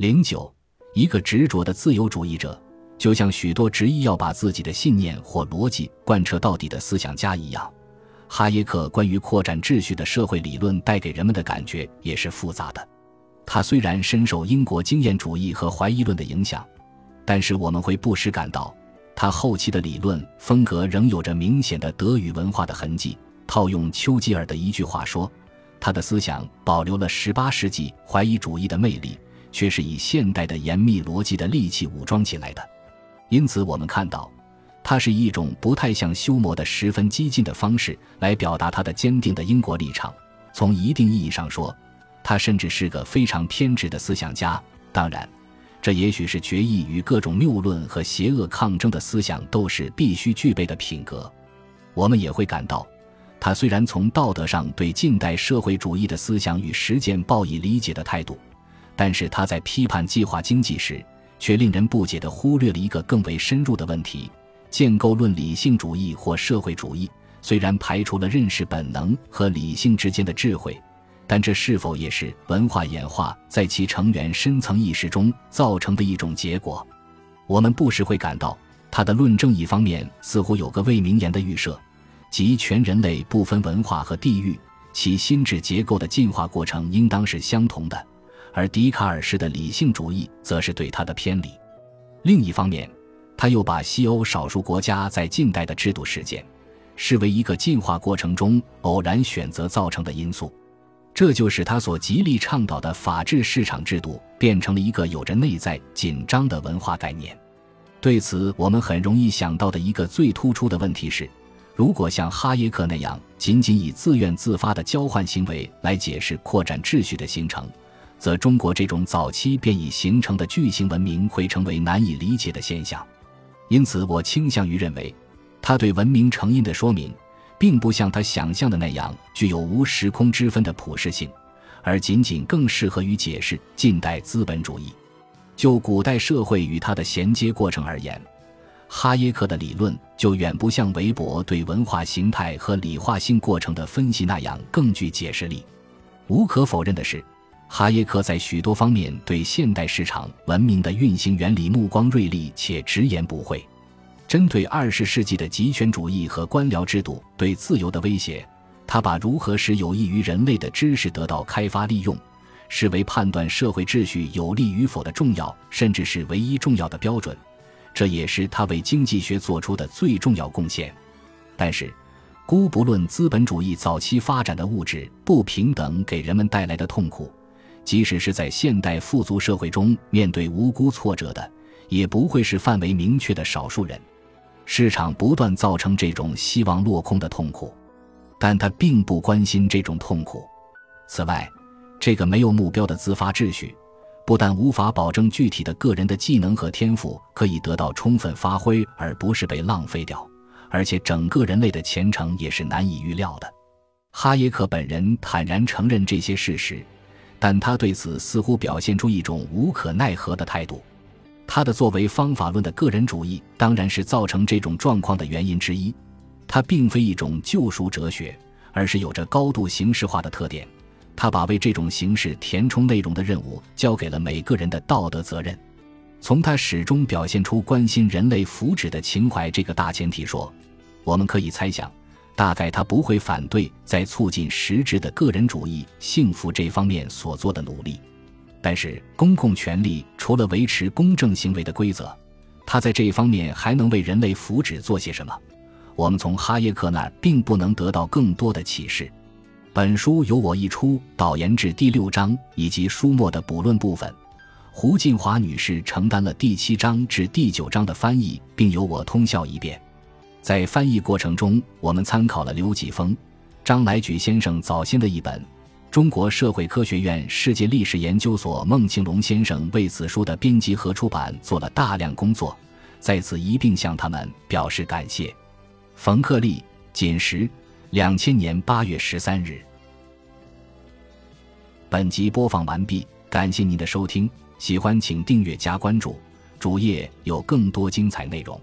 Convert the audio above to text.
零九，一个执着的自由主义者，就像许多执意要把自己的信念或逻辑贯彻到底的思想家一样，哈耶克关于扩展秩序的社会理论带给人们的感觉也是复杂的。他虽然深受英国经验主义和怀疑论的影响，但是我们会不时感到，他后期的理论风格仍有着明显的德语文化的痕迹。套用丘吉尔的一句话说，他的思想保留了18世纪怀疑主义的魅力，却是以现代的严密逻辑的利器武装起来的。因此，我们看到，他是一种不太像修谟的十分激进的方式来表达他的坚定的英国立场。从一定意义上说，他甚至是个非常偏执的思想家。当然，这也许是决议与各种谬论和邪恶抗争的思想斗士必须具备的品格。我们也会感到。他虽然从道德上对近代社会主义的思想与实践抱以理解的态度，但是他在批判计划经济时，却令人不解地忽略了一个更为深入的问题：建构论理性主义或社会主义虽然排除了认识本能和理性之间的智慧，但这是否也是文化演化在其成员深层意识中造成的一种结果？我们不时会感到，他的论证一方面似乎有个未明言的预设。即全人类不分文化和地域，其心智结构的进化过程应当是相同的，而笛卡尔式的理性主义则是对他的偏离。另一方面，他又把西欧少数国家在近代的制度事件，视为一个进化过程中偶然选择造成的因素，这就使他所极力倡导的法治市场制度变成了一个有着内在紧张的文化概念。对此，我们很容易想到的一个最突出的问题是。如果像哈耶克那样仅仅以自愿自发的交换行为来解释扩展秩序的形成，则中国这种早期便已形成的巨型文明会成为难以理解的现象。因此，我倾向于认为，他对文明成因的说明，并不像他想象的那样具有无时空之分的普适性，而仅仅更适合于解释近代资本主义。就古代社会与它的衔接过程而言。哈耶克的理论就远不像韦伯对文化形态和理化性过程的分析那样更具解释力。无可否认的是，哈耶克在许多方面对现代市场文明的运行原理目光锐利且直言不讳。针对二十世纪的极权主义和官僚制度对自由的威胁，他把如何使有益于人类的知识得到开发利用，视为判断社会秩序有利与否的重要，甚至是唯一重要的标准。这也是他为经济学做出的最重要贡献。但是，姑不论资本主义早期发展的物质不平等给人们带来的痛苦，即使是在现代富足社会中面对无辜挫折的，也不会是范围明确的少数人。市场不断造成这种希望落空的痛苦，但他并不关心这种痛苦。此外，这个没有目标的自发秩序。不但无法保证具体的个人的技能和天赋可以得到充分发挥，而不是被浪费掉，而且整个人类的前程也是难以预料的。哈耶克本人坦然承认这些事实，但他对此似乎表现出一种无可奈何的态度。他的作为方法论的个人主义当然是造成这种状况的原因之一。它并非一种救赎哲学，而是有着高度形式化的特点。他把为这种形式填充内容的任务交给了每个人的道德责任。从他始终表现出关心人类福祉的情怀这个大前提说，我们可以猜想，大概他不会反对在促进实质的个人主义幸福这方面所做的努力。但是，公共权力除了维持公正行为的规则，他在这一方面还能为人类福祉做些什么？我们从哈耶克那儿并不能得到更多的启示。本书由我一出导言至第六章以及书末的补论部分，胡静华女士承担了第七章至第九章的翻译，并由我通校一遍。在翻译过程中，我们参考了刘继峰、张来举先生早先的一本，中国社会科学院世界历史研究所孟庆龙先生为此书的编辑和出版做了大量工作，在此一并向他们表示感谢。冯克利，锦时。两千年八月十三日，本集播放完毕，感谢您的收听，喜欢请订阅加关注，主页有更多精彩内容。